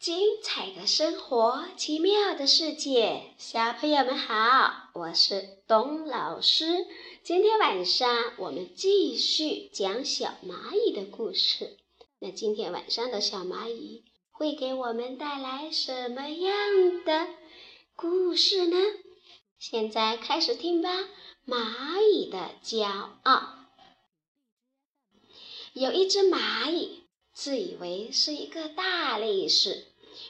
精彩的生活，奇妙的世界，小朋友们好，我是董老师。今天晚上我们继续讲小蚂蚁的故事。那今天晚上的小蚂蚁会给我们带来什么样的故事呢？现在开始听吧。蚂蚁的骄傲。有一只蚂蚁，自以为是一个大力士。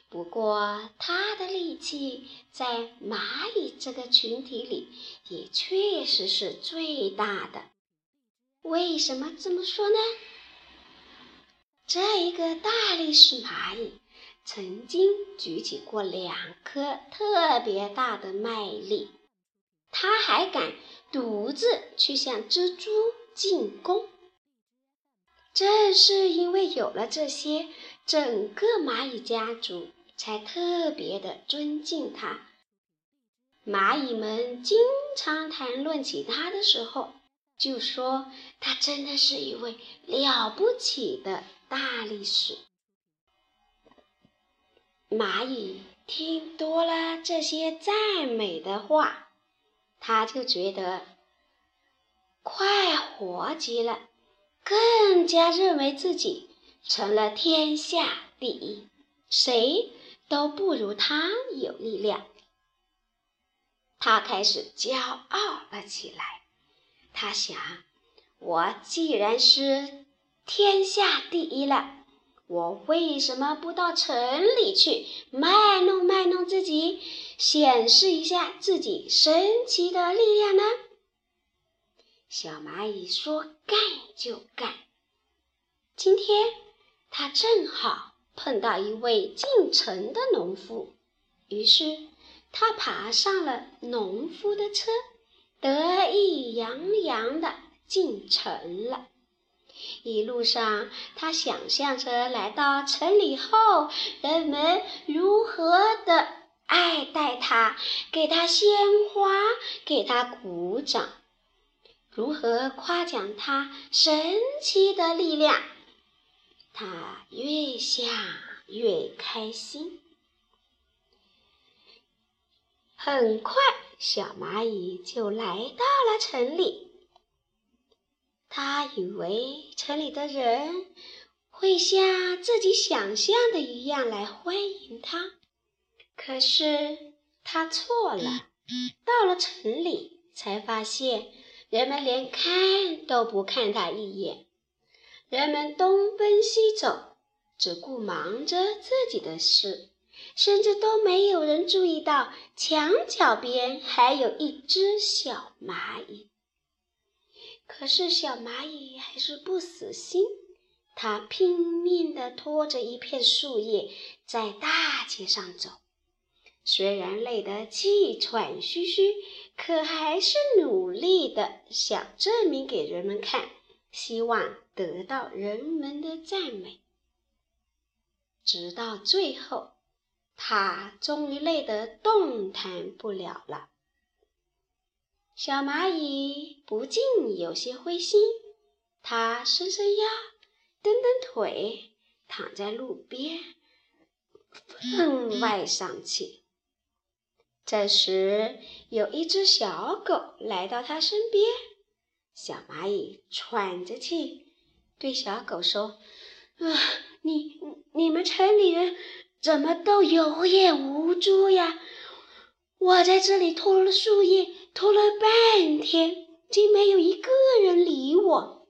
不过，他的力气在蚂蚁这个群体里也确实是最大的。为什么这么说呢？这一个大力士蚂蚁曾经举起过两颗特别大的麦粒，他还敢独自去向蜘蛛进攻。正是因为有了这些，整个蚂蚁家族。才特别的尊敬他。蚂蚁们经常谈论起他的时候，就说他真的是一位了不起的大力士。蚂蚁听多了这些赞美的话，他就觉得快活极了，更加认为自己成了天下第一。谁？都不如他有力量。他开始骄傲了起来。他想：我既然是天下第一了，我为什么不到城里去卖弄卖弄自己，显示一下自己神奇的力量呢？小蚂蚁说：“干就干。”今天他正好。碰到一位进城的农夫，于是他爬上了农夫的车，得意洋洋地进城了。一路上，他想象着来到城里后，人们如何的爱戴他，给他鲜花，给他鼓掌，如何夸奖他神奇的力量。他越想越开心。很快，小蚂蚁就来到了城里。他以为城里的人会像自己想象的一样来欢迎他，可是他错了。到了城里，才发现人们连看都不看他一眼。人们东奔西走，只顾忙着自己的事，甚至都没有人注意到墙角边还有一只小蚂蚁。可是小蚂蚁还是不死心，它拼命地拖着一片树叶在大街上走，虽然累得气喘吁吁，可还是努力地想证明给人们看。希望得到人们的赞美，直到最后，他终于累得动弹不了了。小蚂蚁不禁有些灰心，它伸伸腰，蹬蹬腿，躺在路边，分外丧气。这时，有一只小狗来到它身边。小蚂蚁喘着气对小狗说：“啊，你你们城里人怎么都有眼无珠呀？我在这里拖了树叶，拖了半天，竟没有一个人理我。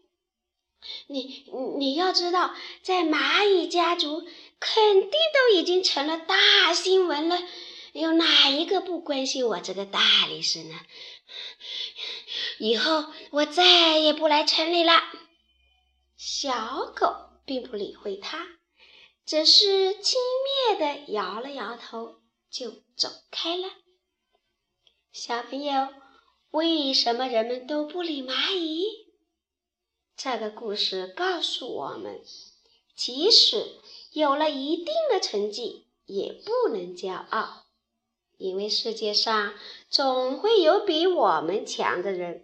你你要知道，在蚂蚁家族，肯定都已经成了大新闻了，有哪一个不关心我这个大力士呢？”以后我再也不来城里了。小狗并不理会它，只是轻蔑地摇了摇头，就走开了。小朋友，为什么人们都不理蚂蚁？这个故事告诉我们，即使有了一定的成绩，也不能骄傲。因为世界上总会有比我们强的人，